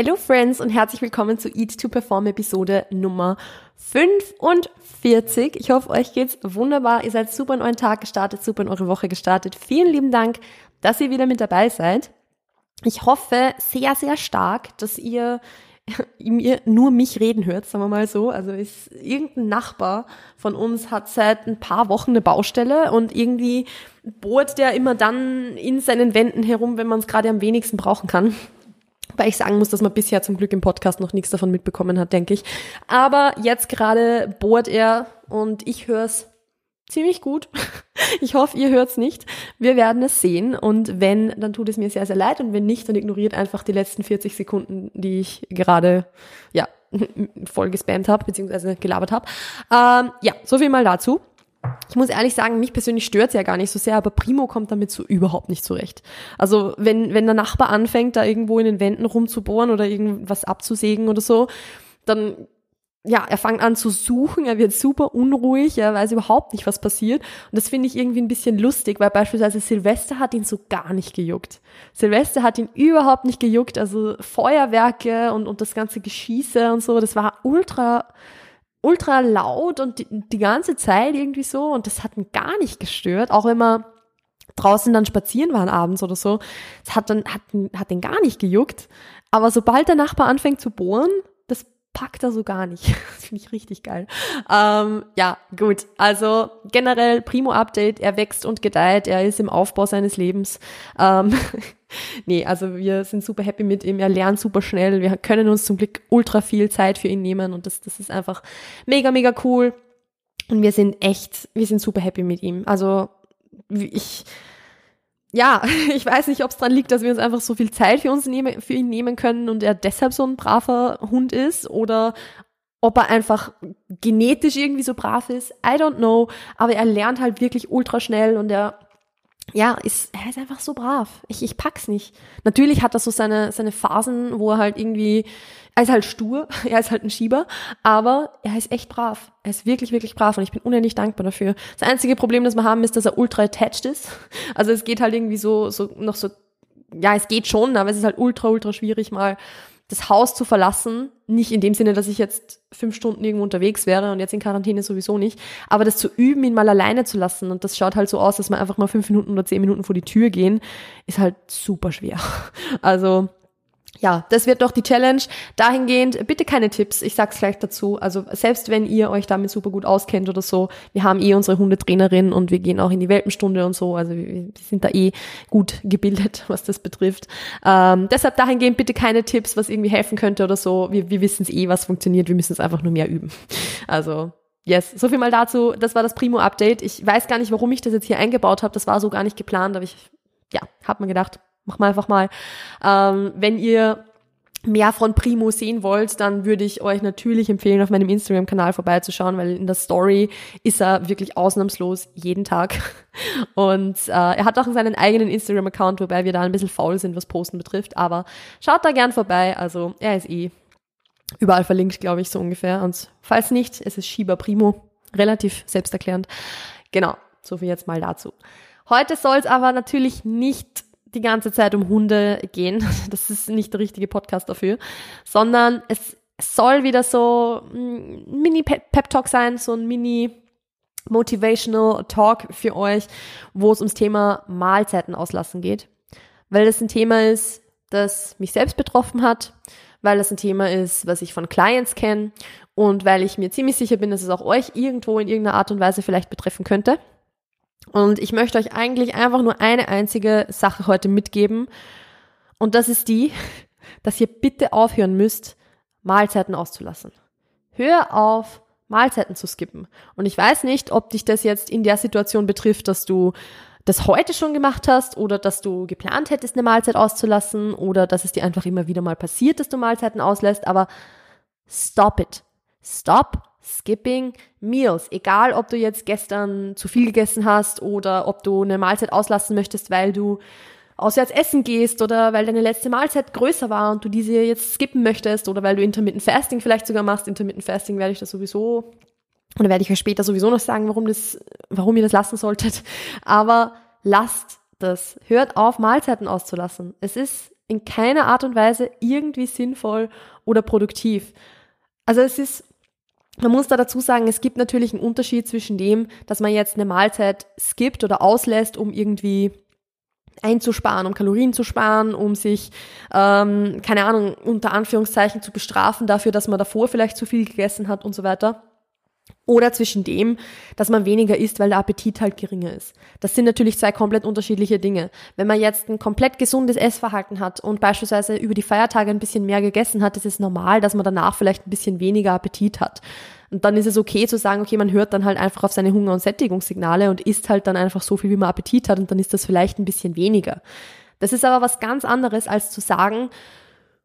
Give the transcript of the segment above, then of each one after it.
Hello Friends und herzlich willkommen zu Eat to Perform Episode Nummer 45. Ich hoffe, euch geht's wunderbar. Ihr seid super in euren Tag gestartet, super in eure Woche gestartet. Vielen lieben Dank, dass ihr wieder mit dabei seid. Ich hoffe sehr, sehr stark, dass ihr ihr nur mich reden hört, sagen wir mal so. Also ist irgendein Nachbar von uns hat seit ein paar Wochen eine Baustelle und irgendwie bohrt der immer dann in seinen Wänden herum, wenn man es gerade am wenigsten brauchen kann. Weil ich sagen muss, dass man bisher zum Glück im Podcast noch nichts davon mitbekommen hat, denke ich. Aber jetzt gerade bohrt er und ich höre es ziemlich gut. Ich hoffe, ihr hört es nicht. Wir werden es sehen. Und wenn, dann tut es mir sehr, sehr leid. Und wenn nicht, dann ignoriert einfach die letzten 40 Sekunden, die ich gerade, ja, voll gespammt habe, beziehungsweise gelabert habe. Ähm, ja, so viel mal dazu. Ich muss ehrlich sagen, mich persönlich stört es ja gar nicht so sehr, aber Primo kommt damit so überhaupt nicht zurecht. Also wenn, wenn der Nachbar anfängt, da irgendwo in den Wänden rumzubohren oder irgendwas abzusägen oder so, dann ja, er fängt an zu suchen, er wird super unruhig, er weiß überhaupt nicht, was passiert. Und das finde ich irgendwie ein bisschen lustig, weil beispielsweise Silvester hat ihn so gar nicht gejuckt. Silvester hat ihn überhaupt nicht gejuckt, also Feuerwerke und, und das ganze Geschieße und so, das war ultra ultra laut und die, die ganze Zeit irgendwie so und das hat ihn gar nicht gestört, auch wenn wir draußen dann spazieren waren abends oder so. Das hat dann hat, hat den gar nicht gejuckt, aber sobald der Nachbar anfängt zu bohren, packt er so gar nicht. Das finde ich richtig geil. Ähm, ja, gut. Also generell Primo-Update. Er wächst und gedeiht. Er ist im Aufbau seines Lebens. Ähm, nee, also wir sind super happy mit ihm. Er lernt super schnell. Wir können uns zum Glück ultra viel Zeit für ihn nehmen und das, das ist einfach mega, mega cool. Und wir sind echt, wir sind super happy mit ihm. Also ich, ja, ich weiß nicht, ob es daran liegt, dass wir uns einfach so viel Zeit für uns nehmen, für ihn nehmen können und er deshalb so ein braver Hund ist oder ob er einfach genetisch irgendwie so brav ist. I don't know. Aber er lernt halt wirklich ultra schnell und er ja, ist, er ist einfach so brav. Ich, ich pack's nicht. Natürlich hat er so seine, seine Phasen, wo er halt irgendwie, er ist halt stur, er ist halt ein Schieber, aber er ist echt brav. Er ist wirklich, wirklich brav und ich bin unendlich dankbar dafür. Das einzige Problem, das wir haben, ist, dass er ultra attached ist. Also es geht halt irgendwie so, so, noch so, ja, es geht schon, aber es ist halt ultra, ultra schwierig mal das Haus zu verlassen, nicht in dem Sinne, dass ich jetzt fünf Stunden irgendwo unterwegs wäre und jetzt in Quarantäne sowieso nicht, aber das zu üben, ihn mal alleine zu lassen und das schaut halt so aus, dass wir einfach mal fünf Minuten oder zehn Minuten vor die Tür gehen, ist halt super schwer. Also ja, das wird doch die Challenge. Dahingehend, bitte keine Tipps, ich sag's gleich dazu. Also selbst wenn ihr euch damit super gut auskennt oder so, wir haben eh unsere Hundetrainerin und wir gehen auch in die Welpenstunde und so. Also wir sind da eh gut gebildet, was das betrifft. Ähm, deshalb dahingehend bitte keine Tipps, was irgendwie helfen könnte oder so. Wir, wir wissen es eh, was funktioniert, wir müssen es einfach nur mehr üben. Also Yes, so viel mal dazu. Das war das Primo-Update. Ich weiß gar nicht, warum ich das jetzt hier eingebaut habe. Das war so gar nicht geplant, aber ich, ja, hab mir gedacht, Mach mal einfach mal. Ähm, wenn ihr mehr von Primo sehen wollt, dann würde ich euch natürlich empfehlen, auf meinem Instagram-Kanal vorbeizuschauen, weil in der Story ist er wirklich ausnahmslos jeden Tag. Und äh, er hat auch seinen eigenen Instagram-Account, wobei wir da ein bisschen faul sind, was Posten betrifft. Aber schaut da gern vorbei. Also er ist eh überall verlinkt, glaube ich, so ungefähr. Und falls nicht, es ist Shiba Primo. Relativ selbsterklärend. Genau, so viel jetzt mal dazu. Heute soll es aber natürlich nicht die ganze Zeit um Hunde gehen. Das ist nicht der richtige Podcast dafür, sondern es soll wieder so ein Mini-Pep-Talk sein, so ein Mini- Motivational Talk für euch, wo es ums Thema Mahlzeiten auslassen geht. Weil das ein Thema ist, das mich selbst betroffen hat, weil das ein Thema ist, was ich von Clients kenne und weil ich mir ziemlich sicher bin, dass es auch euch irgendwo in irgendeiner Art und Weise vielleicht betreffen könnte. Und ich möchte euch eigentlich einfach nur eine einzige Sache heute mitgeben. Und das ist die, dass ihr bitte aufhören müsst, Mahlzeiten auszulassen. Hör auf, Mahlzeiten zu skippen. Und ich weiß nicht, ob dich das jetzt in der Situation betrifft, dass du das heute schon gemacht hast oder dass du geplant hättest, eine Mahlzeit auszulassen oder dass es dir einfach immer wieder mal passiert, dass du Mahlzeiten auslässt, aber stop it. Stop skipping meals. Egal, ob du jetzt gestern zu viel gegessen hast oder ob du eine Mahlzeit auslassen möchtest, weil du auswärts essen gehst oder weil deine letzte Mahlzeit größer war und du diese jetzt skippen möchtest oder weil du Intermittent Fasting vielleicht sogar machst. Intermittent Fasting werde ich das sowieso oder werde ich euch später sowieso noch sagen, warum das, warum ihr das lassen solltet. Aber lasst das. Hört auf, Mahlzeiten auszulassen. Es ist in keiner Art und Weise irgendwie sinnvoll oder produktiv. Also es ist, man muss da dazu sagen, es gibt natürlich einen Unterschied zwischen dem, dass man jetzt eine Mahlzeit skippt oder auslässt, um irgendwie einzusparen, um Kalorien zu sparen, um sich, ähm, keine Ahnung, unter Anführungszeichen zu bestrafen dafür, dass man davor vielleicht zu viel gegessen hat und so weiter. Oder zwischen dem, dass man weniger isst, weil der Appetit halt geringer ist. Das sind natürlich zwei komplett unterschiedliche Dinge. Wenn man jetzt ein komplett gesundes Essverhalten hat und beispielsweise über die Feiertage ein bisschen mehr gegessen hat, ist es normal, dass man danach vielleicht ein bisschen weniger Appetit hat. Und dann ist es okay zu sagen, okay, man hört dann halt einfach auf seine Hunger- und Sättigungssignale und isst halt dann einfach so viel, wie man Appetit hat und dann ist das vielleicht ein bisschen weniger. Das ist aber was ganz anderes, als zu sagen,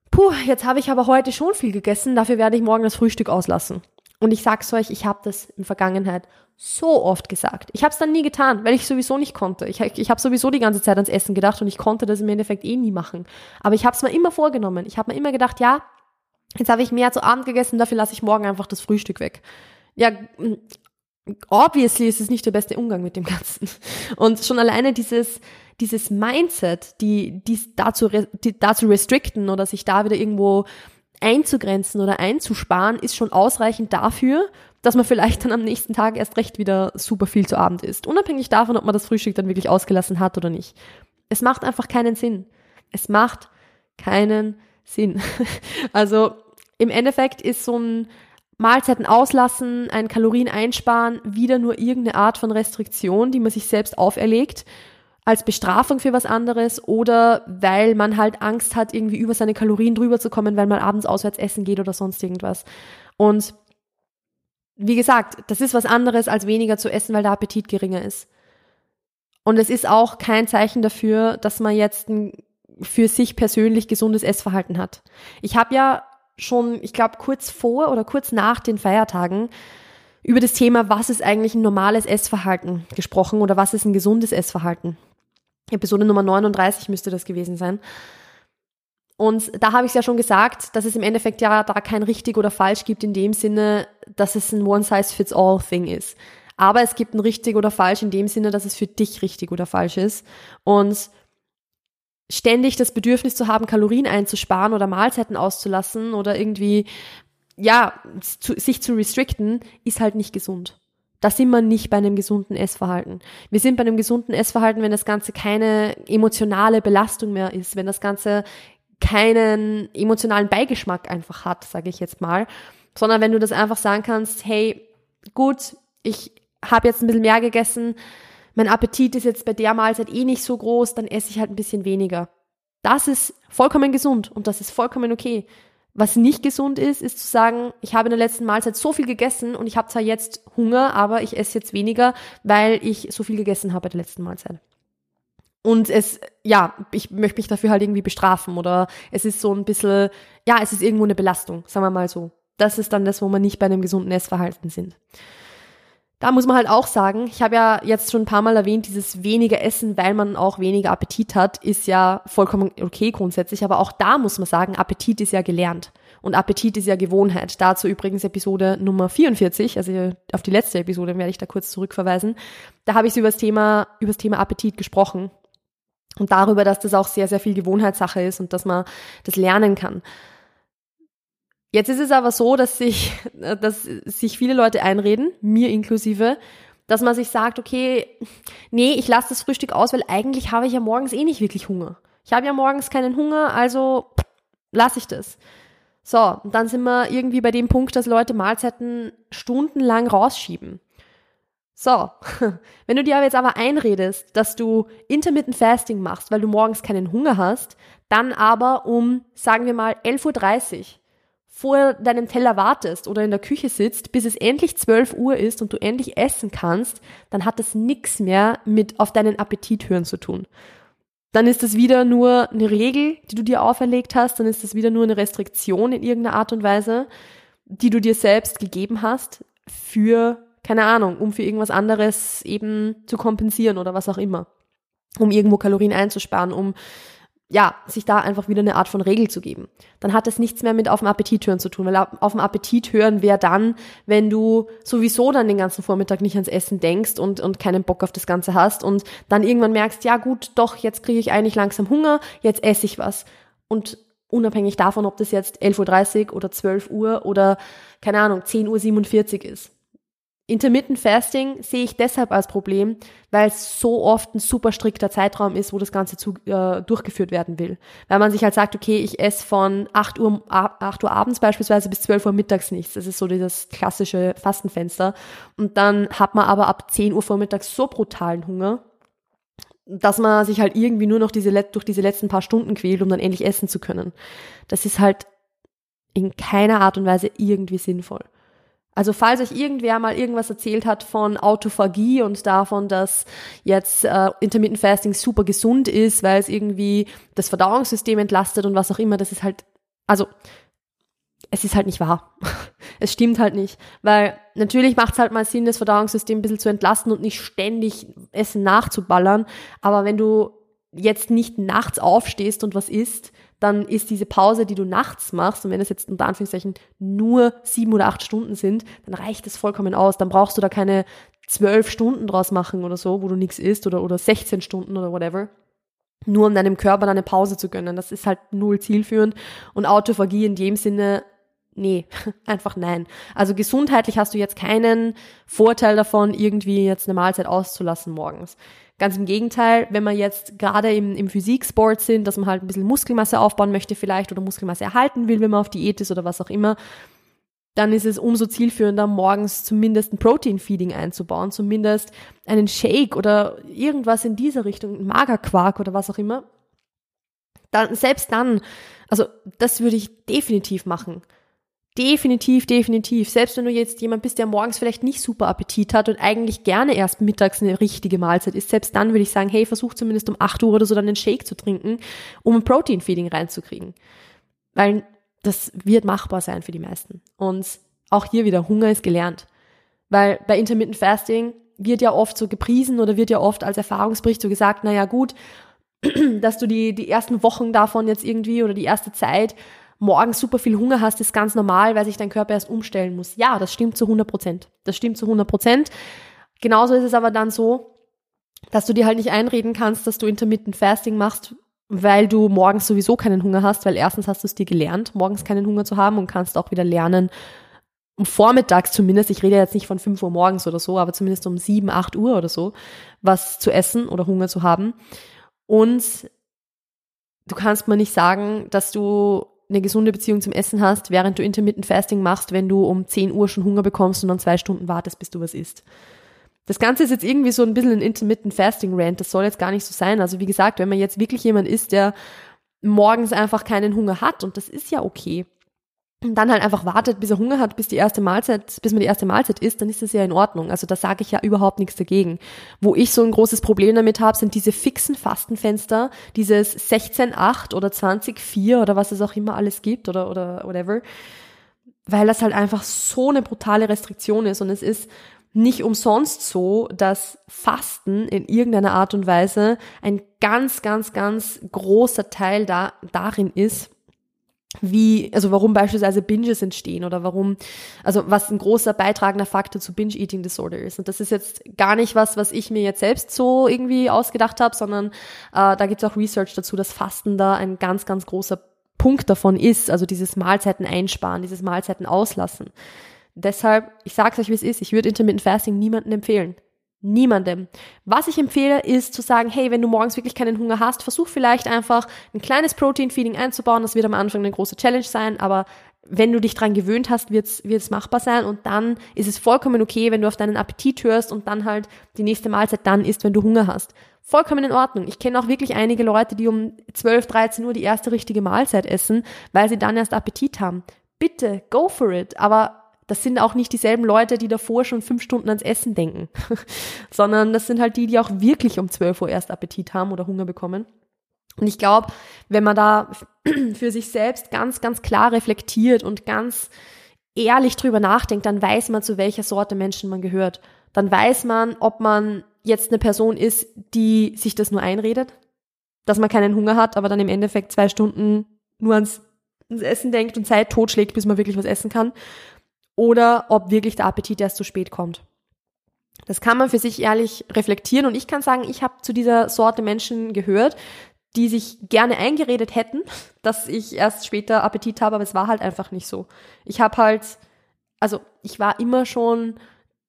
puh, jetzt habe ich aber heute schon viel gegessen, dafür werde ich morgen das Frühstück auslassen. Und ich sag's euch, ich habe das in Vergangenheit so oft gesagt. Ich habe es dann nie getan, weil ich sowieso nicht konnte. Ich, ich habe sowieso die ganze Zeit ans Essen gedacht und ich konnte das im Endeffekt eh nie machen. Aber ich habe es mir immer vorgenommen. Ich habe mir immer gedacht, ja, Jetzt habe ich mehr zu Abend gegessen, dafür lasse ich morgen einfach das Frühstück weg. Ja, obviously ist es nicht der beste Umgang mit dem Ganzen. Und schon alleine dieses, dieses Mindset, die, die dazu, die, dazu restricten oder sich da wieder irgendwo einzugrenzen oder einzusparen, ist schon ausreichend dafür, dass man vielleicht dann am nächsten Tag erst recht wieder super viel zu Abend isst. Unabhängig davon, ob man das Frühstück dann wirklich ausgelassen hat oder nicht. Es macht einfach keinen Sinn. Es macht keinen Sinn. Also im Endeffekt ist so ein Mahlzeiten auslassen, ein Kalorien einsparen, wieder nur irgendeine Art von Restriktion, die man sich selbst auferlegt, als Bestrafung für was anderes oder weil man halt Angst hat, irgendwie über seine Kalorien drüber zu kommen, weil man abends auswärts essen geht oder sonst irgendwas. Und wie gesagt, das ist was anderes, als weniger zu essen, weil der Appetit geringer ist. Und es ist auch kein Zeichen dafür, dass man jetzt ein für sich persönlich gesundes Essverhalten hat. Ich habe ja schon, ich glaube, kurz vor oder kurz nach den Feiertagen über das Thema, was ist eigentlich ein normales Essverhalten gesprochen oder was ist ein gesundes Essverhalten. Episode Nummer 39 müsste das gewesen sein. Und da habe ich es ja schon gesagt, dass es im Endeffekt ja da kein richtig oder falsch gibt in dem Sinne, dass es ein One-Size-Fits-All-Thing ist. Aber es gibt ein richtig oder falsch in dem Sinne, dass es für dich richtig oder falsch ist. Und ständig das Bedürfnis zu haben, Kalorien einzusparen oder Mahlzeiten auszulassen oder irgendwie, ja, zu, sich zu restricten, ist halt nicht gesund. Da sind wir nicht bei einem gesunden Essverhalten. Wir sind bei einem gesunden Essverhalten, wenn das Ganze keine emotionale Belastung mehr ist, wenn das Ganze keinen emotionalen Beigeschmack einfach hat, sage ich jetzt mal, sondern wenn du das einfach sagen kannst, hey, gut, ich habe jetzt ein bisschen mehr gegessen, mein Appetit ist jetzt bei der Mahlzeit eh nicht so groß, dann esse ich halt ein bisschen weniger. Das ist vollkommen gesund und das ist vollkommen okay. Was nicht gesund ist, ist zu sagen, ich habe in der letzten Mahlzeit so viel gegessen und ich habe zwar jetzt Hunger, aber ich esse jetzt weniger, weil ich so viel gegessen habe bei der letzten Mahlzeit. Und es, ja, ich möchte mich dafür halt irgendwie bestrafen oder es ist so ein bisschen, ja, es ist irgendwo eine Belastung, sagen wir mal so. Das ist dann das, wo wir nicht bei einem gesunden Essverhalten sind. Da muss man halt auch sagen, ich habe ja jetzt schon ein paar Mal erwähnt, dieses weniger Essen, weil man auch weniger Appetit hat, ist ja vollkommen okay grundsätzlich. Aber auch da muss man sagen, Appetit ist ja gelernt. Und Appetit ist ja Gewohnheit. Dazu übrigens Episode Nummer 44, also auf die letzte Episode werde ich da kurz zurückverweisen. Da habe ich über das Thema, über das Thema Appetit gesprochen. Und darüber, dass das auch sehr, sehr viel Gewohnheitssache ist und dass man das lernen kann. Jetzt ist es aber so, dass sich, dass sich viele Leute einreden, mir inklusive, dass man sich sagt, okay, nee, ich lasse das Frühstück aus, weil eigentlich habe ich ja morgens eh nicht wirklich Hunger. Ich habe ja morgens keinen Hunger, also lasse ich das. So, und dann sind wir irgendwie bei dem Punkt, dass Leute Mahlzeiten stundenlang rausschieben. So, wenn du dir aber jetzt aber einredest, dass du Intermittent Fasting machst, weil du morgens keinen Hunger hast, dann aber um, sagen wir mal, 11.30 Uhr vor deinem Teller wartest oder in der Küche sitzt, bis es endlich 12 Uhr ist und du endlich essen kannst, dann hat das nichts mehr mit auf deinen Appetit hören zu tun. Dann ist das wieder nur eine Regel, die du dir auferlegt hast, dann ist das wieder nur eine Restriktion in irgendeiner Art und Weise, die du dir selbst gegeben hast für, keine Ahnung, um für irgendwas anderes eben zu kompensieren oder was auch immer. Um irgendwo Kalorien einzusparen, um ja, sich da einfach wieder eine Art von Regel zu geben. Dann hat das nichts mehr mit auf dem Appetit hören zu tun, weil auf dem Appetit hören wäre dann, wenn du sowieso dann den ganzen Vormittag nicht ans Essen denkst und, und keinen Bock auf das Ganze hast und dann irgendwann merkst, ja gut, doch, jetzt kriege ich eigentlich langsam Hunger, jetzt esse ich was. Und unabhängig davon, ob das jetzt 11.30 Uhr oder 12 Uhr oder, keine Ahnung, 10.47 Uhr ist. Intermittent Fasting sehe ich deshalb als Problem, weil es so oft ein super strikter Zeitraum ist, wo das Ganze zu, äh, durchgeführt werden will. Weil man sich halt sagt, okay, ich esse von 8 Uhr, 8 Uhr abends beispielsweise bis 12 Uhr mittags nichts. Das ist so dieses klassische Fastenfenster. Und dann hat man aber ab 10 Uhr vormittags so brutalen Hunger, dass man sich halt irgendwie nur noch diese, durch diese letzten paar Stunden quält, um dann endlich essen zu können. Das ist halt in keiner Art und Weise irgendwie sinnvoll. Also falls euch irgendwer mal irgendwas erzählt hat von Autophagie und davon, dass jetzt äh, Intermittent Fasting super gesund ist, weil es irgendwie das Verdauungssystem entlastet und was auch immer, das ist halt, also es ist halt nicht wahr. es stimmt halt nicht. Weil natürlich macht es halt mal Sinn, das Verdauungssystem ein bisschen zu entlasten und nicht ständig Essen nachzuballern. Aber wenn du jetzt nicht nachts aufstehst und was isst, dann ist diese Pause, die du nachts machst, und wenn es jetzt unter Anführungszeichen nur sieben oder acht Stunden sind, dann reicht es vollkommen aus. Dann brauchst du da keine zwölf Stunden draus machen oder so, wo du nichts isst oder, oder 16 Stunden oder whatever. Nur um deinem Körper eine Pause zu gönnen. Das ist halt null zielführend. Und Autophagie in dem Sinne nee, einfach nein. Also gesundheitlich hast du jetzt keinen Vorteil davon, irgendwie jetzt eine Mahlzeit auszulassen morgens. Ganz im Gegenteil, wenn man jetzt gerade im, im Physiksport sind, dass man halt ein bisschen Muskelmasse aufbauen möchte vielleicht oder Muskelmasse erhalten will, wenn man auf Diät ist oder was auch immer, dann ist es umso zielführender, morgens zumindest ein Protein-Feeding einzubauen, zumindest einen Shake oder irgendwas in dieser Richtung, Magerquark oder was auch immer. Dann, selbst dann, also das würde ich definitiv machen. Definitiv, definitiv. Selbst wenn du jetzt jemand bist, der morgens vielleicht nicht super Appetit hat und eigentlich gerne erst mittags eine richtige Mahlzeit isst, selbst dann würde ich sagen, hey, versuch zumindest um 8 Uhr oder so dann einen Shake zu trinken, um ein Protein-Feeding reinzukriegen. Weil das wird machbar sein für die meisten. Und auch hier wieder, Hunger ist gelernt. Weil bei Intermittent Fasting wird ja oft so gepriesen oder wird ja oft als Erfahrungsbericht so gesagt, naja gut, dass du die, die ersten Wochen davon jetzt irgendwie oder die erste Zeit morgens super viel Hunger hast, ist ganz normal, weil sich dein Körper erst umstellen muss. Ja, das stimmt zu 100 Prozent. Das stimmt zu 100 Prozent. Genauso ist es aber dann so, dass du dir halt nicht einreden kannst, dass du Intermittent Fasting machst, weil du morgens sowieso keinen Hunger hast, weil erstens hast du es dir gelernt, morgens keinen Hunger zu haben und kannst auch wieder lernen, um vormittags zumindest, ich rede jetzt nicht von 5 Uhr morgens oder so, aber zumindest um 7, 8 Uhr oder so, was zu essen oder Hunger zu haben. Und du kannst mir nicht sagen, dass du eine gesunde Beziehung zum Essen hast, während du Intermittent Fasting machst, wenn du um 10 Uhr schon Hunger bekommst und dann zwei Stunden wartest, bis du was isst. Das Ganze ist jetzt irgendwie so ein bisschen ein Intermittent Fasting Rant. Das soll jetzt gar nicht so sein. Also wie gesagt, wenn man jetzt wirklich jemand ist, der morgens einfach keinen Hunger hat, und das ist ja okay, und dann halt einfach wartet, bis er Hunger hat, bis die erste Mahlzeit, bis man die erste Mahlzeit isst, dann ist das ja in Ordnung. Also da sage ich ja überhaupt nichts dagegen. Wo ich so ein großes Problem damit habe, sind diese fixen Fastenfenster, dieses 16.8 oder 20.4 oder was es auch immer alles gibt oder, oder whatever. Weil das halt einfach so eine brutale Restriktion ist und es ist nicht umsonst so, dass Fasten in irgendeiner Art und Weise ein ganz, ganz, ganz großer Teil da, darin ist, wie, also warum beispielsweise Binges entstehen oder warum, also was ein großer beitragender Faktor zu Binge-Eating Disorder ist. Und das ist jetzt gar nicht was, was ich mir jetzt selbst so irgendwie ausgedacht habe, sondern äh, da gibt es auch Research dazu, dass Fasten da ein ganz, ganz großer Punkt davon ist, also dieses Mahlzeiten einsparen, dieses Mahlzeiten auslassen. Deshalb, ich sag's euch, wie es ist, ich würde Intermittent Fasting niemandem empfehlen. Niemandem. Was ich empfehle, ist zu sagen, hey, wenn du morgens wirklich keinen Hunger hast, versuch vielleicht einfach ein kleines Protein-Feeding einzubauen. Das wird am Anfang eine große Challenge sein, aber wenn du dich dran gewöhnt hast, wird es machbar sein und dann ist es vollkommen okay, wenn du auf deinen Appetit hörst und dann halt die nächste Mahlzeit dann isst, wenn du Hunger hast. Vollkommen in Ordnung. Ich kenne auch wirklich einige Leute, die um 12, 13 Uhr die erste richtige Mahlzeit essen, weil sie dann erst Appetit haben. Bitte, go for it. Aber das sind auch nicht dieselben Leute, die davor schon fünf Stunden ans Essen denken, sondern das sind halt die, die auch wirklich um 12 Uhr erst Appetit haben oder Hunger bekommen. Und ich glaube, wenn man da für sich selbst ganz, ganz klar reflektiert und ganz ehrlich drüber nachdenkt, dann weiß man, zu welcher Sorte Menschen man gehört. Dann weiß man, ob man jetzt eine Person ist, die sich das nur einredet, dass man keinen Hunger hat, aber dann im Endeffekt zwei Stunden nur ans, ans Essen denkt und Zeit totschlägt, bis man wirklich was essen kann oder ob wirklich der Appetit erst zu spät kommt. Das kann man für sich ehrlich reflektieren und ich kann sagen, ich habe zu dieser Sorte Menschen gehört, die sich gerne eingeredet hätten, dass ich erst später Appetit habe, aber es war halt einfach nicht so. Ich habe halt, also ich war immer schon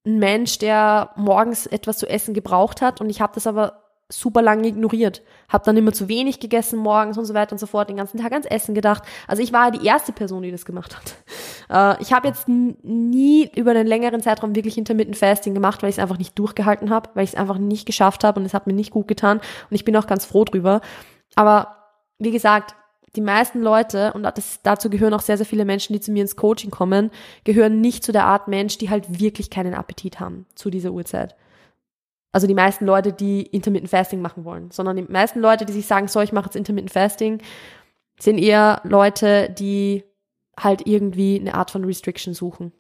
ein Mensch, der morgens etwas zu essen gebraucht hat und ich habe das aber super lange ignoriert. Hab dann immer zu wenig gegessen morgens und so weiter und so fort, den ganzen Tag ans Essen gedacht. Also ich war die erste Person, die das gemacht hat. Äh, ich habe jetzt nie über einen längeren Zeitraum wirklich Intermittent Fasting gemacht, weil ich es einfach nicht durchgehalten habe, weil ich es einfach nicht geschafft habe und es hat mir nicht gut getan und ich bin auch ganz froh drüber. Aber wie gesagt, die meisten Leute, und das, dazu gehören auch sehr, sehr viele Menschen, die zu mir ins Coaching kommen, gehören nicht zu der Art Mensch, die halt wirklich keinen Appetit haben zu dieser Uhrzeit. Also die meisten Leute, die Intermittent Fasting machen wollen, sondern die meisten Leute, die sich sagen, so, ich mache jetzt Intermittent Fasting, sind eher Leute, die halt irgendwie eine Art von Restriction suchen.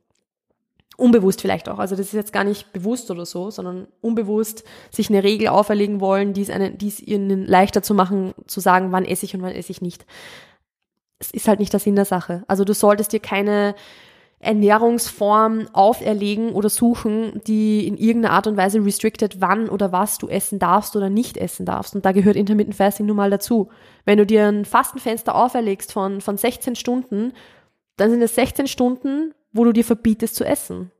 Unbewusst vielleicht auch. Also das ist jetzt gar nicht bewusst oder so, sondern unbewusst sich eine Regel auferlegen wollen, die es, ihnen leichter zu machen, zu sagen, wann esse ich und wann esse ich nicht. Es ist halt nicht der Sinn der Sache. Also du solltest dir keine Ernährungsform auferlegen oder suchen, die in irgendeiner Art und Weise restricted, wann oder was du essen darfst oder nicht essen darfst. Und da gehört Intermittent Fasting nun mal dazu. Wenn du dir ein Fastenfenster auferlegst von, von 16 Stunden, dann sind es 16 Stunden, wo du dir verbietest zu essen.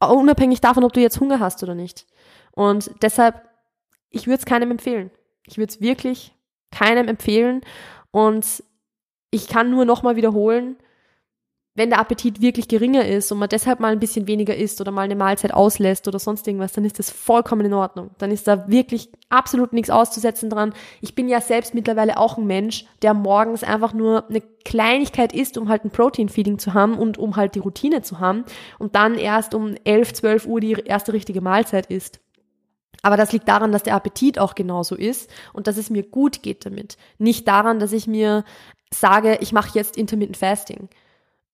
Unabhängig davon, ob du jetzt Hunger hast oder nicht. Und deshalb, ich würde es keinem empfehlen. Ich würde es wirklich keinem empfehlen. Und ich kann nur nochmal wiederholen, wenn der Appetit wirklich geringer ist und man deshalb mal ein bisschen weniger isst oder mal eine Mahlzeit auslässt oder sonst irgendwas, dann ist das vollkommen in Ordnung. Dann ist da wirklich absolut nichts auszusetzen dran. Ich bin ja selbst mittlerweile auch ein Mensch, der morgens einfach nur eine Kleinigkeit isst, um halt ein Protein-Feeding zu haben und um halt die Routine zu haben und dann erst um 11, 12 Uhr die erste richtige Mahlzeit isst. Aber das liegt daran, dass der Appetit auch genauso ist und dass es mir gut geht damit. Nicht daran, dass ich mir sage, ich mache jetzt Intermittent Fasting.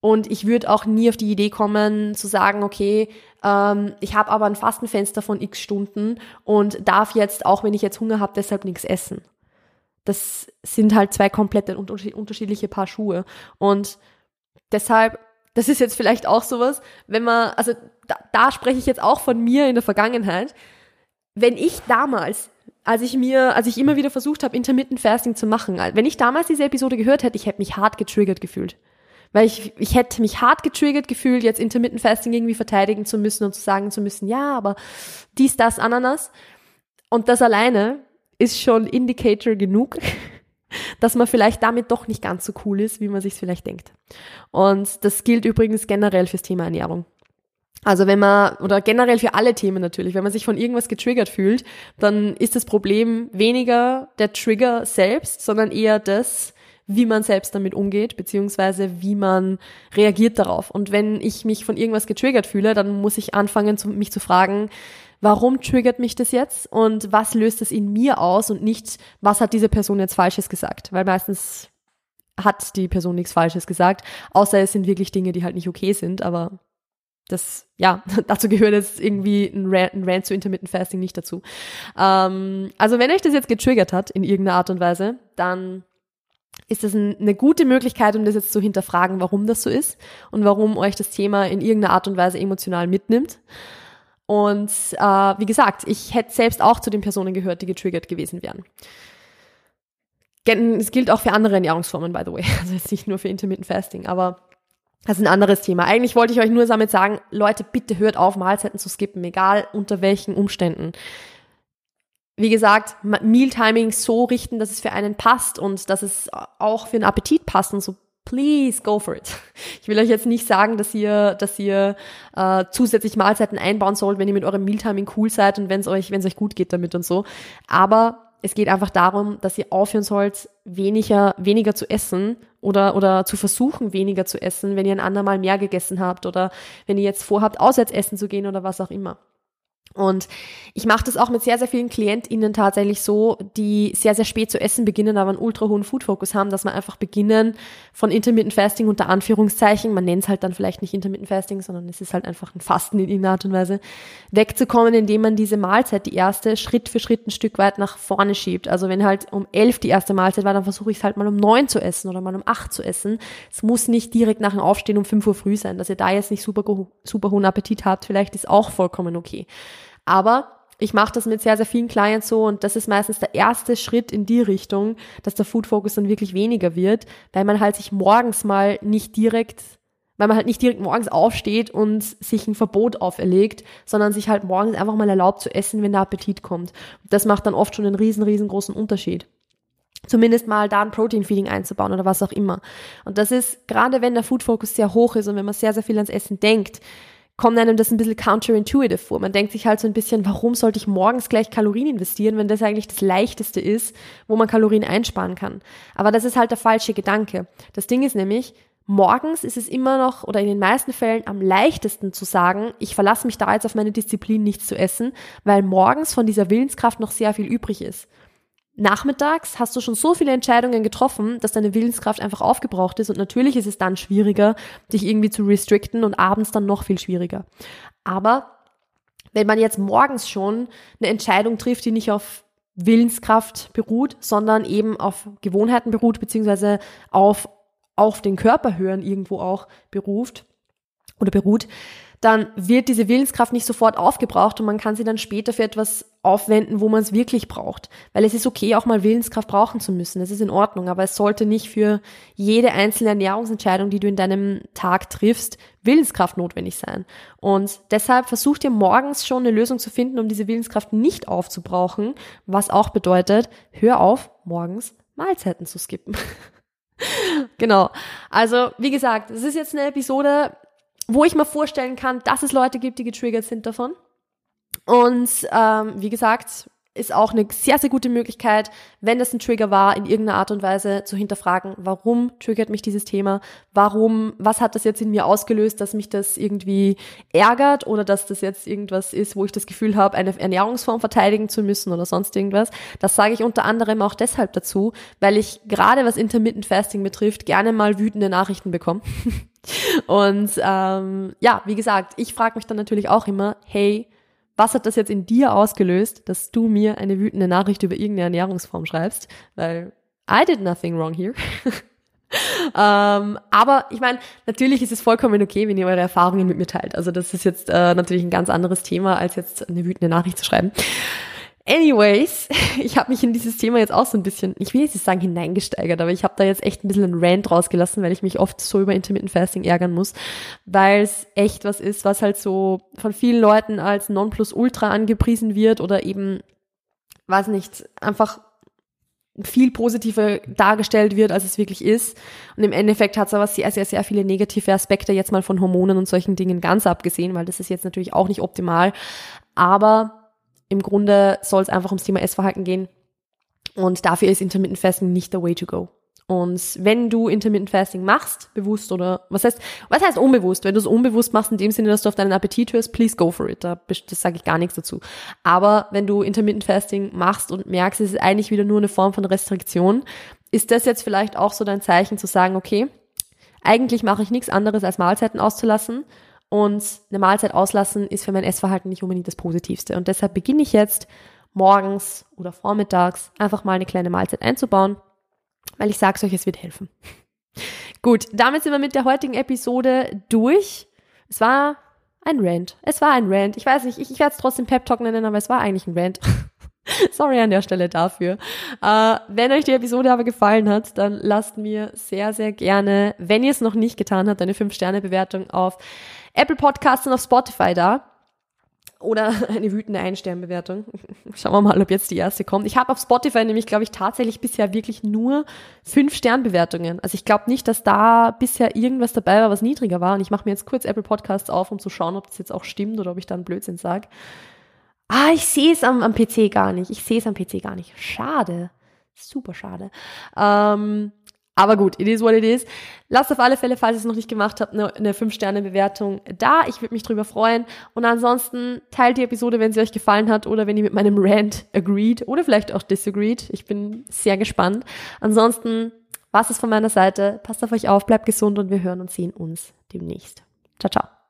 Und ich würde auch nie auf die Idee kommen zu sagen, okay, ähm, ich habe aber ein Fastenfenster von x Stunden und darf jetzt, auch wenn ich jetzt Hunger habe, deshalb nichts essen. Das sind halt zwei komplette unterschiedliche Paar Schuhe. Und deshalb, das ist jetzt vielleicht auch sowas, wenn man, also da, da spreche ich jetzt auch von mir in der Vergangenheit. Wenn ich damals als ich mir, als ich immer wieder versucht habe, Intermittent Fasting zu machen, wenn ich damals diese Episode gehört hätte, ich hätte mich hart getriggert gefühlt. Weil ich, ich hätte mich hart getriggert gefühlt, jetzt Intermittent Fasting irgendwie verteidigen zu müssen und zu sagen zu müssen, ja, aber dies, das, Ananas. Und das alleine ist schon Indicator genug, dass man vielleicht damit doch nicht ganz so cool ist, wie man sich vielleicht denkt. Und das gilt übrigens generell fürs Thema Ernährung. Also wenn man, oder generell für alle Themen natürlich, wenn man sich von irgendwas getriggert fühlt, dann ist das Problem weniger der Trigger selbst, sondern eher das, wie man selbst damit umgeht, beziehungsweise wie man reagiert darauf. Und wenn ich mich von irgendwas getriggert fühle, dann muss ich anfangen, mich zu fragen, warum triggert mich das jetzt und was löst es in mir aus und nicht, was hat diese Person jetzt Falsches gesagt? Weil meistens hat die Person nichts Falsches gesagt, außer es sind wirklich Dinge, die halt nicht okay sind, aber das, ja, dazu gehört jetzt irgendwie ein Rant, ein Rant zu Intermittent Fasting nicht dazu. Ähm, also wenn euch das jetzt getriggert hat in irgendeiner Art und Weise, dann ist das eine gute Möglichkeit, um das jetzt zu hinterfragen, warum das so ist und warum euch das Thema in irgendeiner Art und Weise emotional mitnimmt. Und äh, wie gesagt, ich hätte selbst auch zu den Personen gehört, die getriggert gewesen wären. Es gilt auch für andere Ernährungsformen, by the way. Also jetzt nicht nur für Intermittent Fasting, aber das ist ein anderes Thema. Eigentlich wollte ich euch nur damit sagen, Leute, bitte hört auf, Mahlzeiten zu skippen, egal unter welchen Umständen wie gesagt, Mealtiming so richten, dass es für einen passt und dass es auch für den Appetit passt und so please go for it. Ich will euch jetzt nicht sagen, dass ihr, dass ihr äh, zusätzlich Mahlzeiten einbauen sollt, wenn ihr mit eurem Mealtiming cool seid und wenn es euch, wenn es euch gut geht damit und so. Aber es geht einfach darum, dass ihr aufhören sollt, weniger, weniger zu essen oder, oder zu versuchen, weniger zu essen, wenn ihr ein andermal mehr gegessen habt oder wenn ihr jetzt vorhabt, auswärts essen zu gehen oder was auch immer. Und ich mache das auch mit sehr, sehr vielen KlientInnen tatsächlich so, die sehr, sehr spät zu essen beginnen, aber einen ultra hohen Food-Focus haben, dass man einfach beginnen von Intermittent Fasting unter Anführungszeichen, man nennt es halt dann vielleicht nicht Intermittent Fasting, sondern es ist halt einfach ein Fasten in irgendeiner Art und Weise, wegzukommen, indem man diese Mahlzeit, die erste, Schritt für Schritt ein Stück weit nach vorne schiebt. Also wenn halt um elf die erste Mahlzeit war, dann versuche ich es halt mal um neun zu essen oder mal um acht zu essen. Es muss nicht direkt nach dem Aufstehen um fünf Uhr früh sein, dass ihr da jetzt nicht super, super hohen Appetit habt, vielleicht ist auch vollkommen okay. Aber ich mache das mit sehr, sehr vielen Clients so und das ist meistens der erste Schritt in die Richtung, dass der Food Focus dann wirklich weniger wird, weil man halt sich morgens mal nicht direkt, weil man halt nicht direkt morgens aufsteht und sich ein Verbot auferlegt, sondern sich halt morgens einfach mal erlaubt zu essen, wenn der Appetit kommt. Das macht dann oft schon einen riesen, riesengroßen Unterschied zumindest mal da ein Protein-Feeding einzubauen oder was auch immer. Und das ist, gerade wenn der Food-Focus sehr hoch ist und wenn man sehr, sehr viel ans Essen denkt, kommt einem das ein bisschen counterintuitive vor. Man denkt sich halt so ein bisschen, warum sollte ich morgens gleich Kalorien investieren, wenn das eigentlich das Leichteste ist, wo man Kalorien einsparen kann. Aber das ist halt der falsche Gedanke. Das Ding ist nämlich, morgens ist es immer noch oder in den meisten Fällen am leichtesten zu sagen, ich verlasse mich da jetzt auf meine Disziplin, nichts zu essen, weil morgens von dieser Willenskraft noch sehr viel übrig ist. Nachmittags hast du schon so viele Entscheidungen getroffen, dass deine Willenskraft einfach aufgebraucht ist und natürlich ist es dann schwieriger, dich irgendwie zu restricten und abends dann noch viel schwieriger. Aber wenn man jetzt morgens schon eine Entscheidung trifft, die nicht auf Willenskraft beruht, sondern eben auf Gewohnheiten beruht, beziehungsweise auf, auf den Körper hören irgendwo auch beruft oder beruht, dann wird diese Willenskraft nicht sofort aufgebraucht und man kann sie dann später für etwas aufwenden, wo man es wirklich braucht. Weil es ist okay, auch mal Willenskraft brauchen zu müssen. Das ist in Ordnung, aber es sollte nicht für jede einzelne Ernährungsentscheidung, die du in deinem Tag triffst, Willenskraft notwendig sein. Und deshalb versuch dir morgens schon eine Lösung zu finden, um diese Willenskraft nicht aufzubrauchen, was auch bedeutet, hör auf, morgens Mahlzeiten zu skippen. genau. Also, wie gesagt, es ist jetzt eine Episode, wo ich mir vorstellen kann, dass es Leute gibt, die getriggert sind davon. Und ähm, wie gesagt, ist auch eine sehr, sehr gute Möglichkeit, wenn das ein Trigger war, in irgendeiner Art und Weise zu hinterfragen, warum triggert mich dieses Thema, warum, was hat das jetzt in mir ausgelöst, dass mich das irgendwie ärgert oder dass das jetzt irgendwas ist, wo ich das Gefühl habe, eine Ernährungsform verteidigen zu müssen oder sonst irgendwas. Das sage ich unter anderem auch deshalb dazu, weil ich gerade was Intermittent Fasting betrifft, gerne mal wütende Nachrichten bekomme. und ähm, ja, wie gesagt, ich frage mich dann natürlich auch immer, hey, was hat das jetzt in dir ausgelöst, dass du mir eine wütende Nachricht über irgendeine Ernährungsform schreibst? Weil I did nothing wrong here. ähm, aber ich meine, natürlich ist es vollkommen okay, wenn ihr eure Erfahrungen mit mir teilt. Also das ist jetzt äh, natürlich ein ganz anderes Thema, als jetzt eine wütende Nachricht zu schreiben. Anyways, ich habe mich in dieses Thema jetzt auch so ein bisschen, ich will jetzt nicht sagen hineingesteigert, aber ich habe da jetzt echt ein bisschen einen Rant rausgelassen, weil ich mich oft so über Intermittent Fasting ärgern muss, weil es echt was ist, was halt so von vielen Leuten als Nonplusultra angepriesen wird oder eben, weiß nicht, einfach viel positiver dargestellt wird, als es wirklich ist. Und im Endeffekt hat es aber sehr, sehr, sehr viele negative Aspekte, jetzt mal von Hormonen und solchen Dingen ganz abgesehen, weil das ist jetzt natürlich auch nicht optimal. Aber im Grunde soll es einfach ums Thema Essverhalten gehen. Und dafür ist Intermittent Fasting nicht the way to go. Und wenn du Intermittent Fasting machst, bewusst oder was heißt, was heißt unbewusst? Wenn du es unbewusst machst, in dem Sinne, dass du auf deinen Appetit hörst, please go for it. Da, das sage ich gar nichts dazu. Aber wenn du Intermittent Fasting machst und merkst, es ist eigentlich wieder nur eine Form von Restriktion, ist das jetzt vielleicht auch so dein Zeichen zu sagen, okay, eigentlich mache ich nichts anderes als Mahlzeiten auszulassen und eine Mahlzeit auslassen ist für mein Essverhalten nicht unbedingt das Positivste. Und deshalb beginne ich jetzt morgens oder vormittags einfach mal eine kleine Mahlzeit einzubauen, weil ich sage euch, es wird helfen. Gut, damit sind wir mit der heutigen Episode durch. Es war ein Rant. Es war ein Rant. Ich weiß nicht, ich, ich werde es trotzdem Pep Talk nennen, aber es war eigentlich ein Rant. Sorry an der Stelle dafür. Äh, wenn euch die Episode aber gefallen hat, dann lasst mir sehr, sehr gerne, wenn ihr es noch nicht getan habt, eine 5-Sterne-Bewertung auf Apple Podcasts und auf Spotify da. Oder eine wütende Ein-Stern-Bewertung. Schauen wir mal, ob jetzt die erste kommt. Ich habe auf Spotify nämlich, glaube ich, tatsächlich bisher wirklich nur fünf Sternbewertungen. Also ich glaube nicht, dass da bisher irgendwas dabei war, was niedriger war. Und ich mache mir jetzt kurz Apple Podcasts auf, um zu schauen, ob das jetzt auch stimmt oder ob ich da einen Blödsinn sage. Ah, ich sehe es am, am PC gar nicht. Ich sehe es am PC gar nicht. Schade. Super schade. Ähm, aber gut, it is what it is. Lasst auf alle Fälle, falls ihr es noch nicht gemacht habt, eine, eine 5-Sterne-Bewertung da. Ich würde mich drüber freuen. Und ansonsten teilt die Episode, wenn sie euch gefallen hat oder wenn ihr mit meinem Rant agreed oder vielleicht auch disagreed. Ich bin sehr gespannt. Ansonsten was ist von meiner Seite. Passt auf euch auf, bleibt gesund und wir hören und sehen uns demnächst. Ciao, ciao.